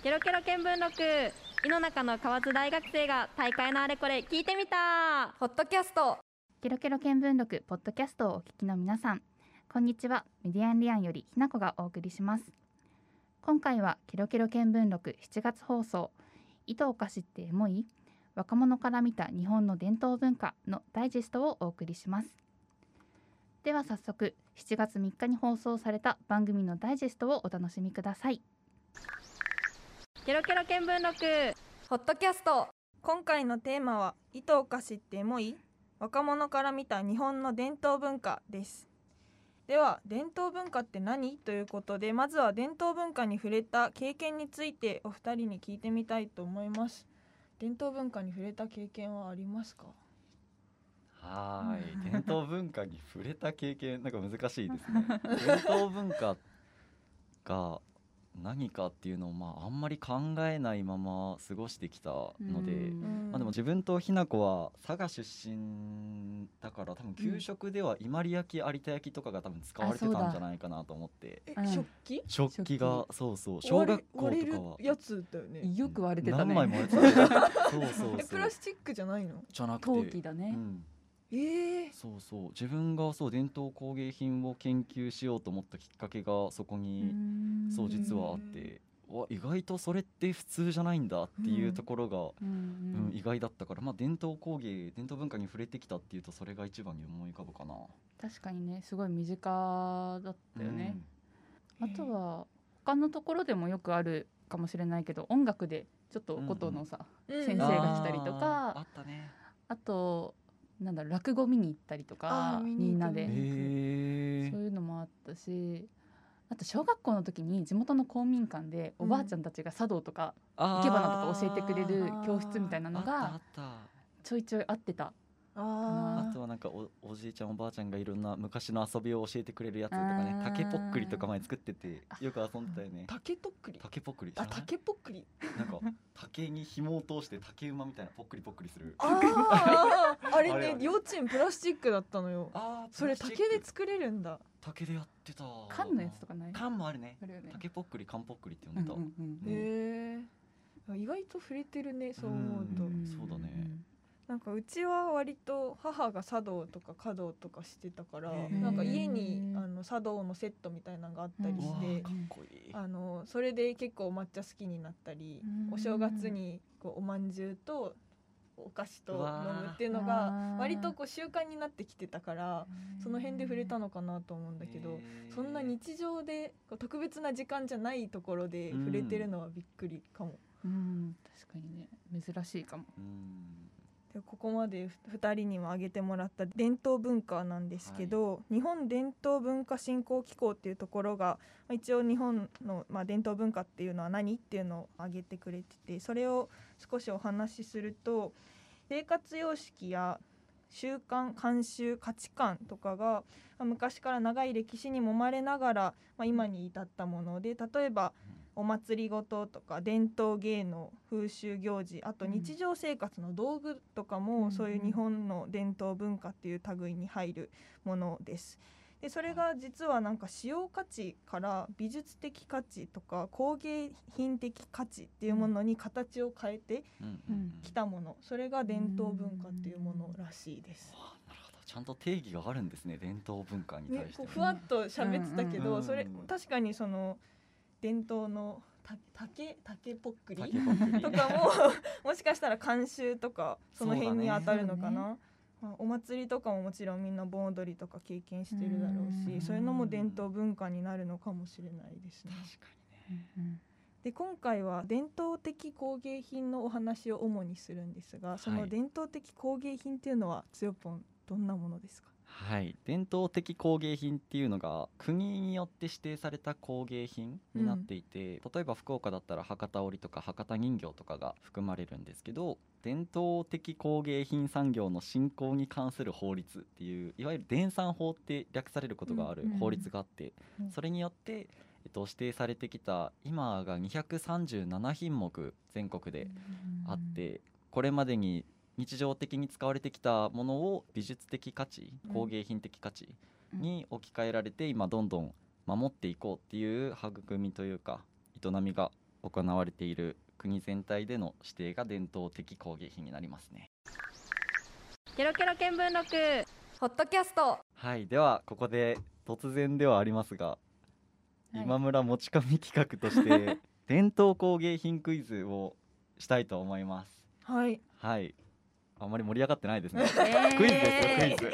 ケロケロ見聞録。井の中の河津大学生が大会のあれこれ聞いてみた。ポッドキャスト。ケロケロ見聞録ポッドキャストをお聞きの皆さん。こんにちは。メディアンリアンよりひなこがお送りします。今回はケロケロ見聞録7月放送。糸お菓子ってエモい？若者から見た日本の伝統文化のダイジェストをお送りします。では早速7月3日に放送された番組のダイジェストをお楽しみくださいケロケロ見聞録。ポッドキャスト。今回のテーマは糸お菓子ってエモい？若者から見た日本の伝統文化です。では伝統文化って何？ということでまずは伝統文化に触れた経験についてお二人に聞いてみたいと思います。伝統文化に触れた経験はありますか？はい。伝統文化に触れた経験なんか難しいですね。伝統文化が何かっていうのをまああんまり考えないまま過ごしてきたので、まあ、でも自分とひな子は佐賀出身だから多分給食では伊万里焼き有田焼きとかが多分使われてたんじゃないかなと思って。え、うん。食器？食器がそうそう。小学校とかは。やつだよね。よく割れてたね。何枚も割れてたね。そうそうえそう。プラスチックじゃないの？じゃなくて。陶器だね、うんええそうそう。自分がそう伝統工芸品を研究しようと思ったきっかけがそこにそう実はあってわ意外とそれって普通じゃないんだっていうところが、ううん。ん意外だったから、まあ、伝統工芸伝統文化に触れてきたっていうとそれが一番に思い浮かぶかな。確かにねすごい身近だったよね、あとは他のところでもよくあるかもしれないけど音楽でちょっとお琴のさ、うん先生が来たりとかあーあったね。あとなんだろう落語見に行ったりとあかみんなで。へそういうのもあったしあと小学校の時に地元の公民館でおばあちゃんたちが茶道とか生け花とか教えてくれる教室みたいなのが。ちょいちょいあってた。ああとはなんかおおじいちゃんおばあちゃんがいろんな昔の遊びを教えてくれるやつとかねあー竹ぽっくりとか前作っててよく遊んでたよね。ー竹とっくり。竹ぽっくり知あ竹ぽっくり。なんか竹に紐を通して竹馬みたいなぽっくりぽっくりする。ああ あれね幼稚園プラスチックだったのよ。あーそれ竹で作れるんだ。竹でやってた。缶のやつとかない？缶もあるね。あるよね。竹ぽっくり缶ぽっくりって呼んでた、うんうんうんねへえ意外と触れてるねそう思うと。うん。そうだねなんかうちは割と母が茶道とか華道とかしてたからなんか家にあの茶道のセットみたいなのがあったりしてあのそれで結構抹茶好きになったりうん。お正月にこうおまんじゅうとお菓子と飲むっていうのあがー。割とこう習慣になってきてたからその辺で触れたのかなと思うんだけどそんな日常でこう特別な時間じゃないところで触れてるのはびっくりかも。うん。確かにね。珍しいかも。うんでここまで2人にも挙げてもらった伝統文化なんですけど、日本伝統文化振興機構っていうところがまあ一応日本の、まあ、伝統文化っていうのは何っていうのを挙げてくれててそれを少しお話しすると生活様式や習慣慣習価値観とかがまあ昔から長い歴史に揉まれながら、まあ、今に至ったもので例えばお祭りごととか伝統芸能風習行事あとうん。日常生活の道具とかうんもそういう日本の伝統文化っていう類に入るものです。でそれが実はなんか使用価値から美術的価値とか工芸品的価値っていうものに形を変えてきたもの。それが伝統文化っていうものらしいです。わあなるほど。ちゃんと定義があるんですね伝統文化にね対し、て。こうふわっと喋ってたけど、うんそれうん確かにその伝統のた竹竹ぽっくり？竹ぽっくり。とかも もしかしたら慣習とかその辺に当たるのかな、まあ、お祭りとかももちろんみんな盆踊りとか経験してるだろううん。しそういうのも伝統文化になるのかもしれないですね。確かにね。うんで今回は伝統的工芸品のお話を主にするんですがそのはい伝統的工芸品っていうのはつよぽんどんなものですか？はい伝統的工芸品っていうのが国によって指定された工芸品になっていて、例えば福岡だったら博多織とか博多人形とかが含まれるんですけど伝統的工芸品産業の振興に関する法律っていういわゆる伝産法って略されることがあるうんうん法律があって、うん。それによって、えっと、指定されてきた今が237品目全国であって、これまでに日常的に使われてきたものを美術的価値うん。工芸品的価値に置き換えられて今どんどん守っていこうっていう育みというか営みが行われている国全体での指定が伝統的工芸品になりますね。ケロケロ見聞録ホットキャスト。はい。ではここで突然ではありますが、はい。今村持ち込み企画として 伝統工芸品クイズをしたいと思います。はい。はいあんまり盛り上がってないですね。えー。クイズですよクイズ。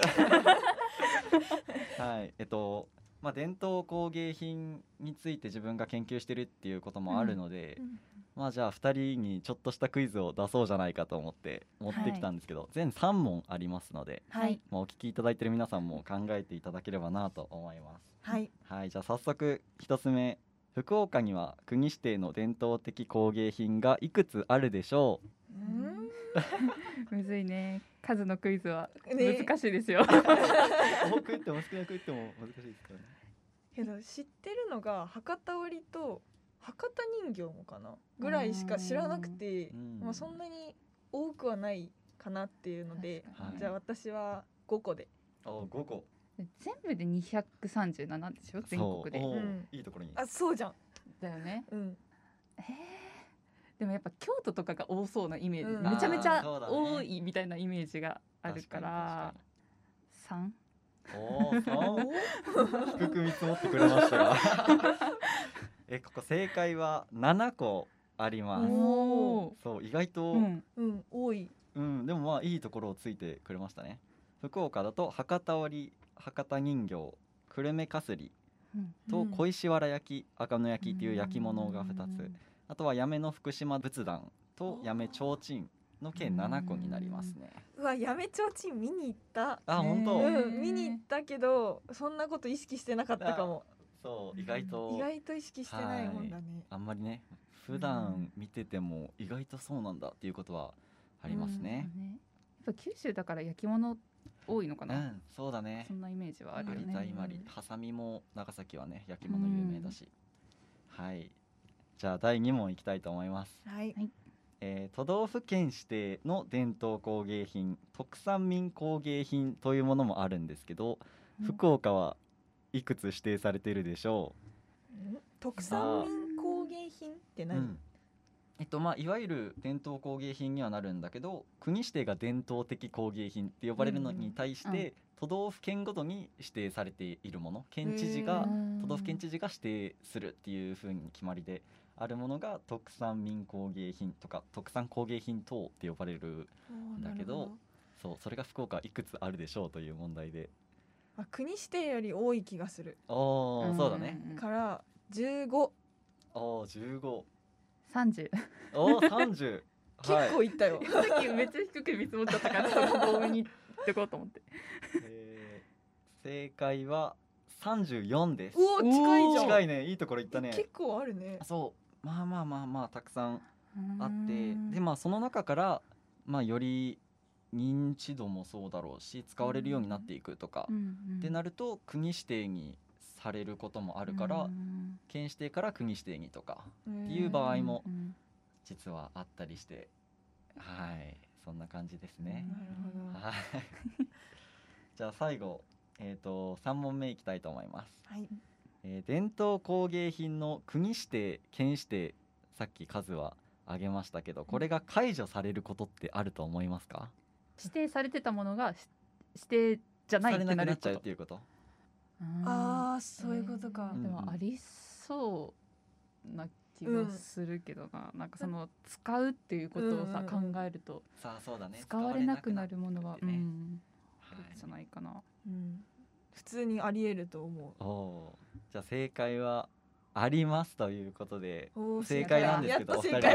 はいえっとまあ伝統工芸品について自分が研究してるっていうこともあるので、まあじゃあ2人にちょっとしたクイズを出そうじゃないかと思って持ってきたんですけど、全3問ありますので、はい。まあ、お聞きいただいてる皆さんも考えていただければなと思います。はい。はいじゃあ早速1つ目。福岡には国指定の伝統的工芸品がいくつあるでしょう？うんむずいね。数のクイズは。ね。難しいですよ、多く言っても少なく言っても難しいですからね。けど知ってるのが博多織と博多人形もかな。ぐらいしか知らなくてうん。まあそんなに多くはないかなっていうのでじゃあ私は5個で。あ5個。全部で237でしょ全国で。うん。いいところに。あそうじゃん。だよね。うん。えーでもやっぱ京都とかが多そうなイメージ、うん。めちゃめちゃ多いみたいなイメージがあるから。三おお 低く見積もってくれましたが。えここ正解は7個あります。おおそう意外と、ーうん。うん多い。うん、でもまあいいところをついてくれましたね。福岡だと博多織博多人形久留米かすりうん。とうん小石原焼き赤野焼きっていう焼き物が2つあとは八女の福島仏壇と八女提灯の計7個になりますね。うわやめちょうちん見に行った。あ本当？うん見に行ったけどそんなこと意識してなかったかも。そう意外と。意外と意識してないもんだね。あんまりね普段見てても意外とそうなんだっていうことはありますね。ねやっぱ九州だから焼き物多いのかな、うんそうだね。そんなイメージはあるよ有ねハサミも長崎はね焼き物有名だし、はいじゃあ第2問いきたいと思います、はい。えー都道府県指定の伝統工芸品特産民工芸品というものもあるんですけど、うん。福岡はいくつ指定されているでしょん特産民工芸品ってう、何、うん。えっとまあ、いわゆる伝統工芸品にはなるんだけど国指定が伝統的工芸品って呼ばれるのに対して、うん。うん都道府県ごとに指定されているもの。県知事が都道府県知事が指定するっていう風に決まりであるものが特産民工芸品とか特産工芸品等って呼ばれるおーだけどそうそれが福岡いくつあるでしょうという問題で。あ国指定より多い気がする。おー、うん。そうだね。んんから15おー15三十。おー30 結構いったよ、さっきめっちゃ低く見積もっちゃったから多めにってこうと思って。えー正解は34です。うお近いじゃん。近いね。いいところ行ったね。結構あるね。そうまあまあまあまあたくさんあってうん。でまあその中からまあより認知度もそうだろうし使われるようになっていくとかってなると国指定にされることもあるからうん。県指定から国指定にとかっていう場合もうん実はあったりしてはいそんな感じですね。なるほど。はい。じゃあ最後えっ、と3問目いきたいと思います。はいえー伝統工芸品の国指定県指定さっき数は挙げましたけどこれが解除されることってあると思いますか？指定されてたものがし指定じゃないってなっちゃうっていうこと？ああそういうことか、うんでもありそうな気がするけどな、なんかその使うっていうことをさ、うんうんうん。考えるとさあそうだね。使われなくなるものは、ね。うん。あはい。るんじゃないかな。うん、普通にありえると思おおー。じゃあ正解はありますということで正解なんですけどお二人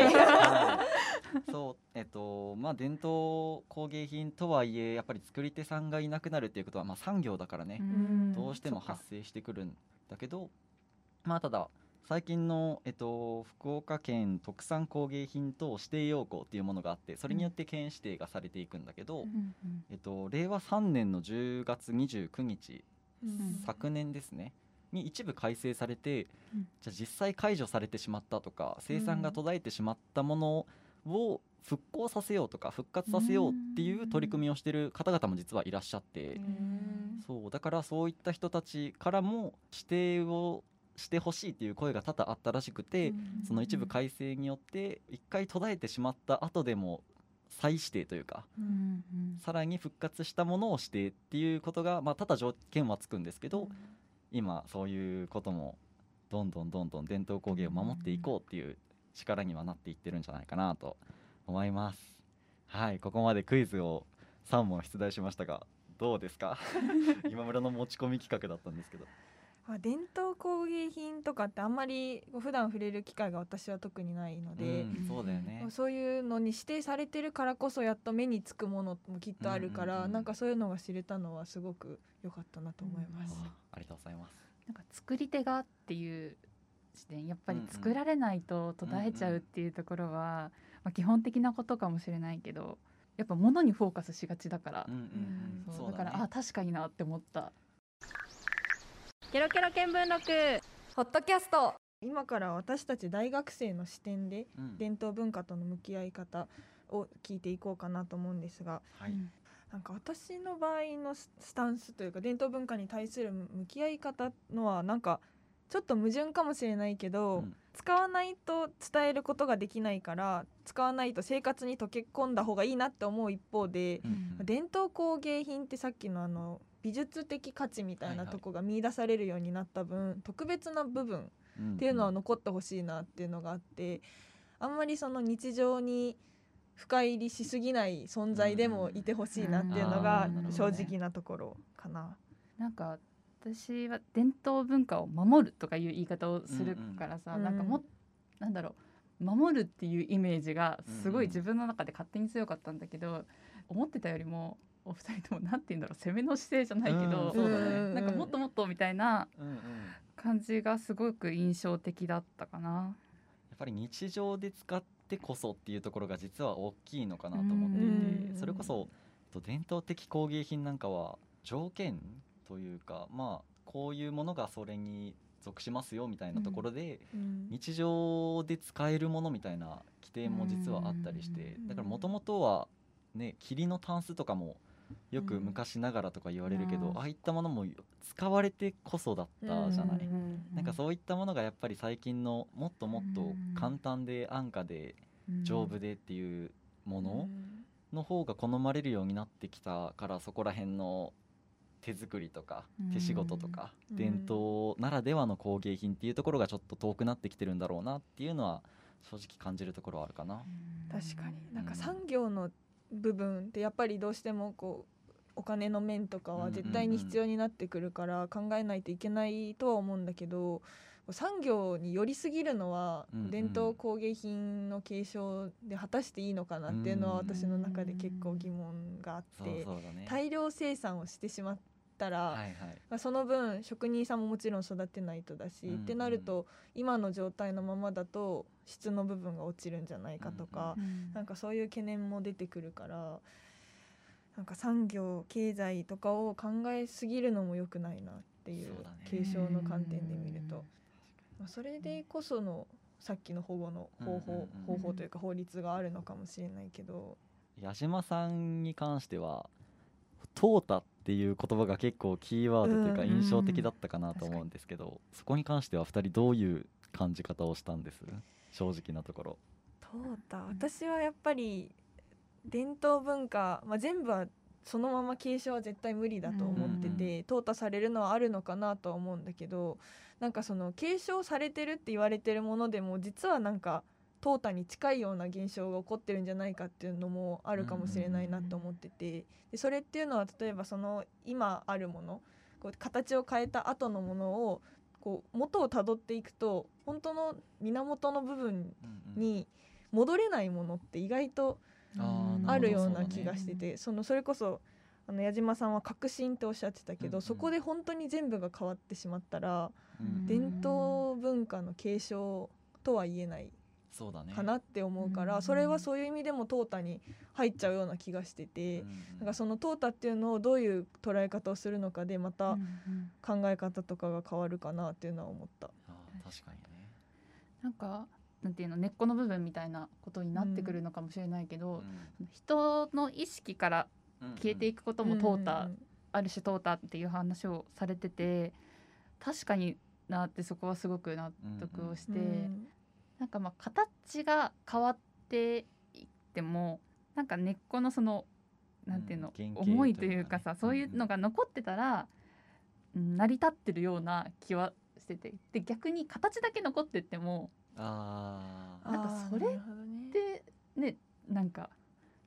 そうえっとまあ伝統工芸品とはいえやっぱり作り手さんがいなくなるっていうことはまあ産業だからね、ん。どうしても発生してくるんだけどまあただ最近の、えっと、福岡県特産工芸品等指定要項っていうものがあってそれによって県指定がされていくんだけど、うんうんえっと、令和3年の10月29日うん。昨年ですね。に一部改正されて、うん。じゃあ実際解除されてしまったとか生産が途絶えてしまったものを復興させようとか復活させようっていう取り組みをしている方々も実はいらっしゃって、うん。そうだからそういった人たちからも指定をしてほしいっていう声が多々あったらしくて、その一部改正によって一回途絶えてしまった後でも再指定というかううん。んさらに復活したものを指定っていうことが、まあ、多々条件はつくんですけど、今そういうこともどんどんどんどん伝統工芸を守っていこうっていう力にはなっていってるんじゃないかなと思います。はいここまでクイズを3問出題しましたがどうですか？今村の持ち込み企画だったんですけど。まあ、伝統工芸品とかってあんまりこう普段触れる機会が私は特にないので、うんそうだよね。そういうのに指定されてるからこそやっと目につくものもきっとあるから、うんうんうん。なんかそういうのが知れたのはすごく良かったなと思います。あありがとうございます。なんか作り手がっていう視点やっぱりうんうん作られないと途絶えちゃうっていうところは、まあ、基本的なことかもしれないけどやっぱ物にフォーカスしがちだから。うん、うんうん。そうそうだからあ確かになって思った。ケロケロ見聞録。ポッドキャスト。今から私たち大学生の視点でうん。伝統文化との向き合い方を聞いていこうかなと思うんですがはい。うんなんか私の場合のススタンスというか伝統文化に対する向き合い方のはなんかちょっと矛盾かもしれないけど、うん。使わないと伝えることができないから使わないと生活に溶け込んだ方がいいなって思う一方で、うんうん。伝統工芸品ってさっきのあの美術的価値みたいなはいはいとこが見出されるようになった分、特別な部分うん。っていうのは残ってほしいなっていうのがあってあんまりその日常に深入りしすぎない存在でもいてほしいなっていうのがうん。正直なところかな。なんか私は伝統文化を守るとかいう言い方をするからさ、うんうん。なんかもなんだろう守るっていうイメージがすごいうんうん。自分の中で勝手に強かったんだけど、思ってたよりもお二人ともなんて言うんだろう攻めの姿勢じゃないけど、うんそうだね。ん。なんかもっともっとみたいな感じがすごく印象的だったかな。やっぱり日常で使ってこそっていうところが実は大きいのかなと思っていて、うん。それこそと伝統的工芸品なんかは条件というかまあこういうものがそれに属しますよみたいなところで、うん。日常で使えるものみたいな規定も実はあったりして、うん。だからもともとはね霧のタンスとかもよく昔ながらとか言われるけど、うん。ああいったものも使われてこそだったじゃない？うんなんかそういったものがやっぱり最近のもっともっと簡単で安価で丈夫でっていうものの方が好まれるようになってきたからそこら辺の手作りとかうん。手仕事とかうん。伝統ならではの工芸品っていうところがちょっと遠くなってきてるんだろうなっていうのは正直感じるところはあるかな。確かに。なんかうん。産業の部分ってやっぱりどうしてもこうお金の面とかは絶対に必要になってくるから考えないといけないとは思うんだけど産業に寄りすぎるのは伝統工芸品の継承で果たしていいのかなっていうのはうん私の中で結構疑問があって。大量生産をしてしまったら、はいはい。まあ、その分職人さんももちろん育てないとだし、うんうん。ってなると今の状態のままだと質の部分が落ちるんじゃないかとか、うんなんかそういう懸念も出てくるからなんか産業経済とかを考えすぎるのも良くないなっていう継承の観点で見ると、まあ、それでこそのさっきの保護の方法、うんうんうん。方法というか法律があるのかもしれないけど、矢島さんに関しては「淘汰」っていう言葉が結構キーワードというかうん印象的だったかなと思うんですけど、そこに関しては2人どういう感じ方をしたんです？正直なところ。淘汰私はやっぱり伝統文化、まあ、全部はそのまま継承は絶対無理だと思ってて、淘汰されるのはあるのかなとは思うんだけどなんかその継承されてるって言われてるものでも実はなんか淘汰に近いような現象が起こってるんじゃないかっていうのもあるかもしれないなと思っててでそれっていうのは例えばその今あるものこう形を変えた後のものをこう元をたどっていくと本当の源の部分に戻れないものって意外とあるような気がしててそのそれこそあの矢島さんは革新っておっしゃってたけど、そこで本当に全部が変わってしまったら、うん。伝統文化の継承とは言えないかなって思うから、うん。それはそういう意味でも淘汰に入っちゃうような気がしてて、うん。うんなんかその淘汰っていうのをどういう捉え方をするのかでまうたんうん。考え方とかが変わるかなっていうのは思った。確かに。ね。なんかなんていうの根っこの部分みたいなことになってくるのかもしれないけど、う人の意識からん消えていくことも淘汰、ある種淘汰っていう話をされてて確かになってそこはすごく納得をして、うんなんかまあ形が変わっていってもなんか根っこのそのなんていうの、うん思いというかさそういうのが残ってたら、うん成り立ってるような気はしてて。で逆に形だけ残ってってもあなんかそれあーなるほどね。でねなんか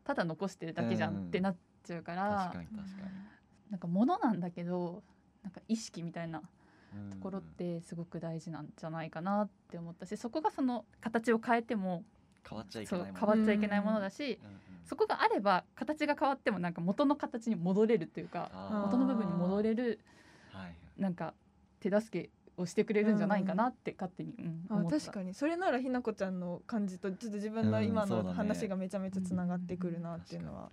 ただ残してるだけじゃんってなっちゃうから、確かに確かなんか物なんだけどなんか意識みたいなにところってすごく大事なんじゃないかなって思ったしそこがその形を変えても変わっちゃいけないもん変わっちゃいけないものだし、うんうんそこがあれば形が変わってもなんか元の形に戻れるというか元の部分に戻れるはいなんか手助けをしてくれるんじゃないかなって勝手に、うんあ確かに。それならひなこちゃんの感じとちょっと自分の今の話がめちゃめちゃつながってくるなっていうのは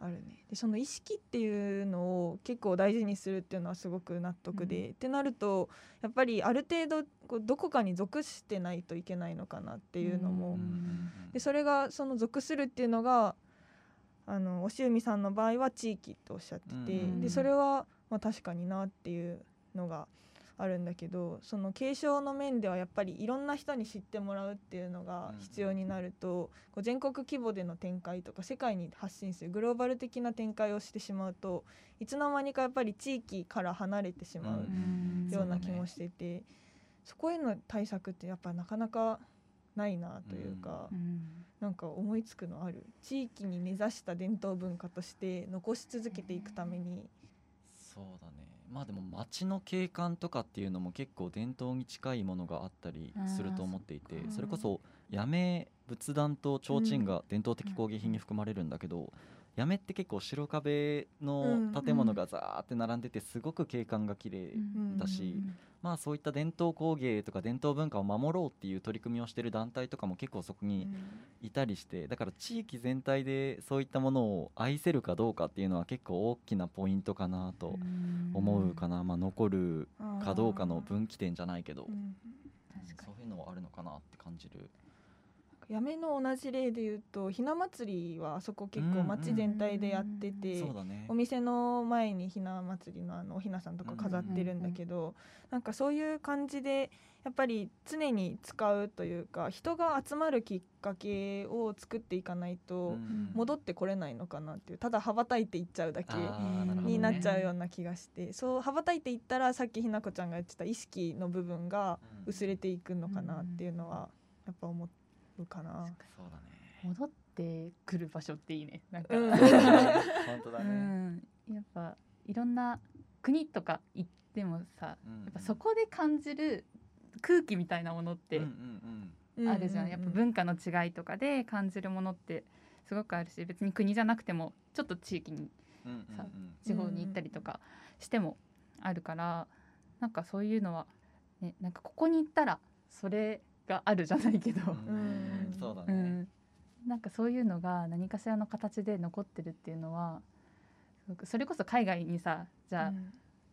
あるね。でその意識っていうのを結構大事にするっていうのはすごく納得で、うん。ってなるとやっぱりある程度こうどこかに属してないといけないのかなっていうのも、うんでそれがその属するっていうのがあのおしゅうみさんの場合は地域とおっしゃってて、うん。でそれはまあ確かになっていうのがあるんだけどその継承の面ではやっぱりいろんな人に知ってもらうっていうのが必要になると、こう全国規模での展開とか世界に発信するグローバル的な展開をしてしまうといつの間にかやっぱり地域から離れてしまううんような気もしてて、そこへの対策ってやっぱなかなかないなというか。うん。なんか思いつくのある。地域に根ざした伝統文化として残し続けていくために、そうだねまあでも街の景観とかっていうのも結構伝統に近いものがあったりすると思っていてそれこそ八女仏壇と提灯が伝統的工芸品に含まれるんだけど八女って結構白壁の建物がザーって並んでてすごく景観が綺麗ん。だしまあそういった伝統工芸とか伝統文化を守ろうっていう取り組みをしてる団体とかも結構そこにいたりしてだから地域全体でそういったものを愛せるかどうかっていうのは結構大きなポイントかなと思うかな、まあ、残るかどうかの分岐点じゃないけど、そういうのはあるのかなって感じる。八女の同じ例で言うとひな祭りはあそこ結構街全体でやってて、お店の前にひな祭りのあのおひなさんとか飾ってるんだけど、なんかそういう感じでやっぱり常に使うというか人が集まるきっかけを作っていかないとうん戻ってこれないのかなっていうただ羽ばたいていっちゃうだけになっちゃうような気がして、そう羽ばたいていったらさっきひなこちゃんが言ってた意識の部分が薄れていくのかなっていうのはやっぱ思うかな。そうだね。戻ってくる場所っていいね。なんか、うん。本当だうね、ん。やっぱいろんな国とか行ってもさやうん。っぱそこで感じる空気みたいなものってうんうんあるじゃん、やっぱ文化の違いとかで感じるものってすごくあるし別に国じゃなくてもちょっと地域にうんうんうん。さ地方に行ったりとかしてもあるから、なんかそういうのは、ね、なんかここに行ったらそれがあるじゃないけど、うん。うん。うそうだね、ん、なんかそういうのが何かしらの形で残ってるっていうのはそれこそ海外にさじゃあ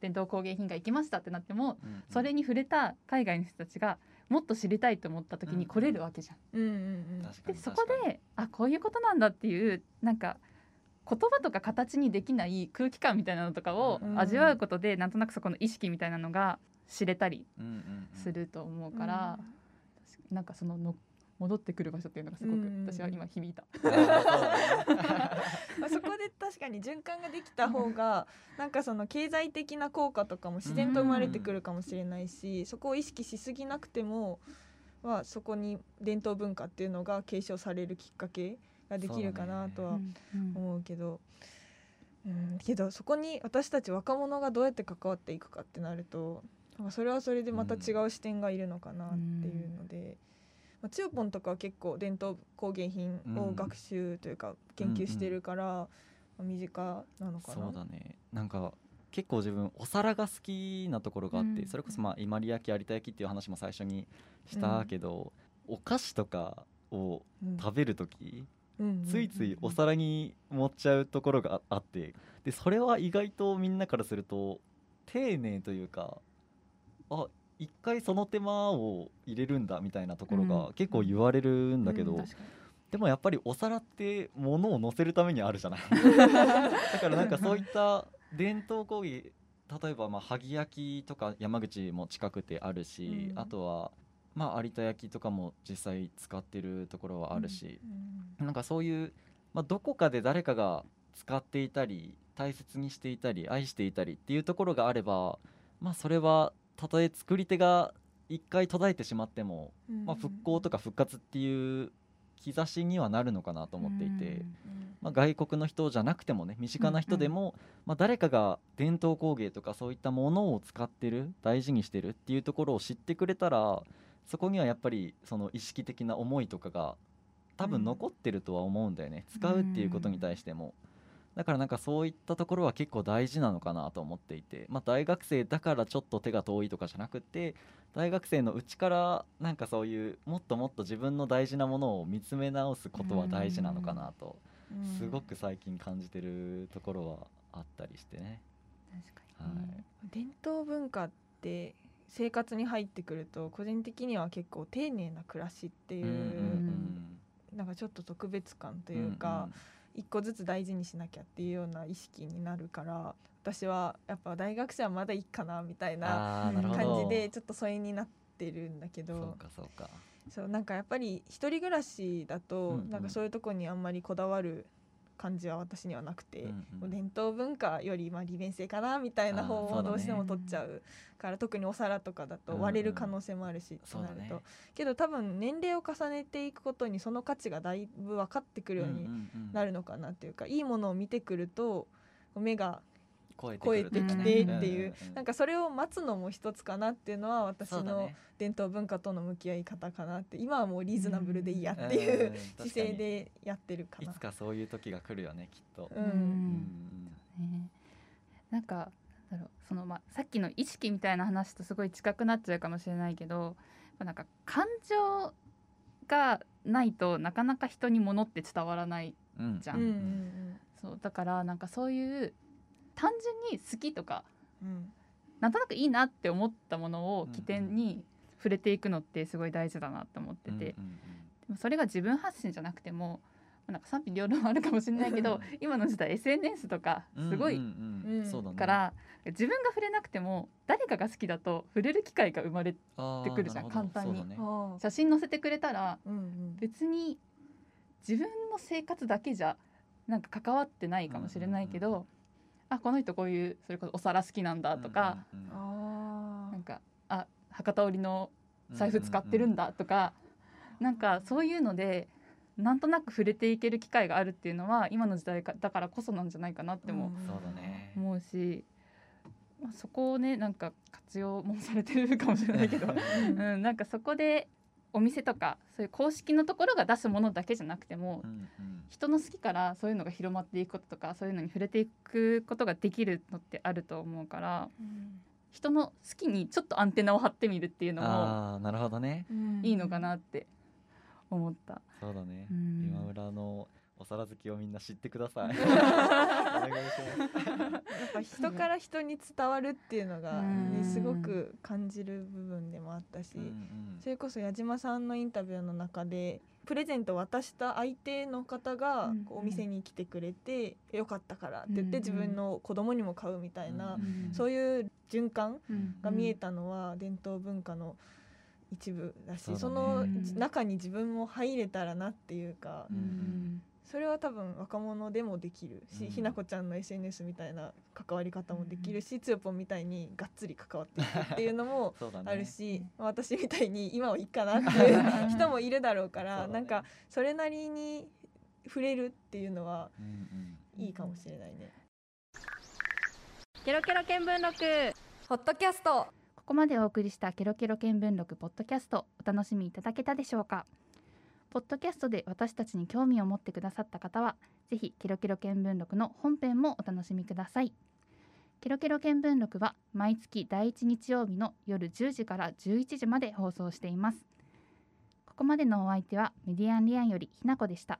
伝統工芸品が行きましたってなってもうんうん。それに触れた海外の人たちがもっと知りたいと思った時に来れるわけじゃん。うんうんうん。でそこであこういうことなんだっていうなんか言葉とか形にできない空気感みたいなのとかをうん味わうことで、なんとなくそこの意識みたいなのが知れたりうんうんうん。すると思うから、なんかそのの戻ってくる場所っていうのがすごくうん私は今響いた。そこで確かに循環ができた方がなんかその経済的な効果とかも自然と生まれてくるかもしれないし、そこを意識しすぎなくてもはそこに伝統文化っていうのが継承されるきっかけができるかなとは思うけど。うん、けどそこに私たち若者がどうやって関わっていくかってなるとなんかそれはそれでまた違う視点がいるのかなっていうので、まあ、つよぽんとかは結構伝統工芸品を学習というか研究してるから、まあ身近なのかな。そうだね。なんか結構自分お皿が好きなところがあって、うん。それこそまあ伊万里焼有田焼っていう話も最初にしたけど、お菓子とかをうん。食べる時、うんついついお皿に盛っちゃうところがああってでそれは意外とみんなからすると丁寧というかあ一回その手間を入れるんだみたいなところうん。が結構言われるんだけど、うん確かに。でもやっぱりお皿って物を乗せるためにあるじゃない。だからなんかそういった伝統工芸例えばまあ萩焼きとか山口も近くてあるし、うん。あとはまあ有田焼とかも実際使ってるところはあるし、なんかそういう、まあ、どこかで誰かが使っていたり大切にしていたり愛していたりっていうところがあればまあそれはたとえ作り手が一回途絶えてしまっても、まあ、復興とか復活っていう兆しにはなるのかなと思っていて、まあ、外国の人じゃなくてもね身近な人でも、まあ、誰かが伝統工芸とかそういったものを使ってる大事にしてるっていうところを知ってくれたらそこにはやっぱりその意識的な思いとかが多分残ってるとは思うんだよね、使うっていうことに対しても。だからなんかそういったところは結構大事なのかなと思っていて、まあ、大学生だからちょっと手が遠いとかじゃなくて大学生のうちからなんかそういうもっともっと自分の大事なものを見つめ直すことは大事なのかなとすごく最近感じてるところはあったりしてね。確かに、はい。伝統文化って生活に入ってくると個人的には結構丁寧な暮らしっていう、うんうんなんかちょっと特別感とうんいうか、一個ずつ大事にしなきゃっていうような意識になるから私はやっぱ大学生はまだいいかなみたいな感じでちょっと疎遠になってるんだけそうどかそうか。そうなんかやっぱり一人暮らしだと、なんかそういうとこにあんまりこだわる感じは私にはなくて、うんうん。伝統文化よりまあ利便性かなみたいな方をどうしても取っちゃうから特にお皿とかだと割れる可能性もあるし、となると、そうだね。けど多分年齢を重ねていくことにその価値がだいぶ分かってくるようになるのかなっていうか、いいものを見てくると目が超えて超えてきてっていう、なんかかそれを待つのも一つかなっていうのは私の伝統文化との向き合い方かなって今はもうリーズナブルでいいやっていううん姿勢でやってるかな。いつ。かそういう時が来るよねきっと。ううん。んね。なんかだろうそのまあさっきの意識みたいな話とすごい近くなっちゃうかもしれないけど、まあなんか感情がないとなかなか人に物って伝わらないうん。じゃうん。んうん。そうだからなんかそういう単純に好きとかうん。うんなんとなくいいなって思ったものを起点に触れていくのってすごい大事だなって思ってて、うんうんでもそれが自分発信じゃなくてもまあなんか賛否両論あるかもしれないけど今の時代 SNS とかうんすごいから、自分が触れなくても誰かが好きだと触れる機会が生まれてくるじゃん簡単に。ね。あ写真載せてくれたらーうんうん。別に自分の生活だけじゃなんか関わってないかもしれないけど、うんうんあこの人こういうそれこそお皿好きなんだとか、うんうんうんあなんかあ博多織の財布使ってるんだとか、なんかそういうのでなんとなく触れていける機会があるっていうのは今の時代かだからこそなんじゃないかなってもそうだね。思うし、まあ、そこをねなんか活用もされてるかもしれないけど、うん。うん、なんかそこでお店とかそういう公式のところが出すものだけじゃなくても、うんうん。人の好きからそういうのが広まっていくこととかそういうのに触れていくことができるのってあると思うから人の好きにちょっとアンテナを張ってみるっていうのもああなるほどね。いいのかなって思った。そうだね。うん。今村のお皿好きをみんな知ってください。お願いします。やっぱ人から人に伝わるっていうのが、ね、うん。すごく感じる部分でもあったし、うんうん。それこそ矢島さんのインタビューの中でプレゼントを渡した相手の方がお店に来てくれて、よかったからって言ってうん自分の子供にも買うみたいな、うんそういう循環うん。が見えたのは伝統文化の一部だし、そね。そのうん中に自分も入れたらなっていうか、うんそれは多分若者でもできるし、うん。ひなこちゃんの SNS みたいな関わり方もできるし、つよぽんみたいにがっつり関わっていくっていうのも あるし、私みたいに今はいいかなっていう 人もいるだろうからね。なんかそれなりに触れるっていうのはうんうん。いいかもしれないね。ケロケロ見聞録。ホットキャスト。ここまでお送りしたケロケロ見聞録ポッドキャストお楽しみいただけたでしょうか？ポッドキャストで私たちに興味を持ってくださった方はぜひケロケロ見聞録の本編もお楽しみください。ケロケロ見聞録は毎月第1日曜日の夜10時から11時まで放送しています。ここまでのお相手はメディアンリアンよりひなこでした。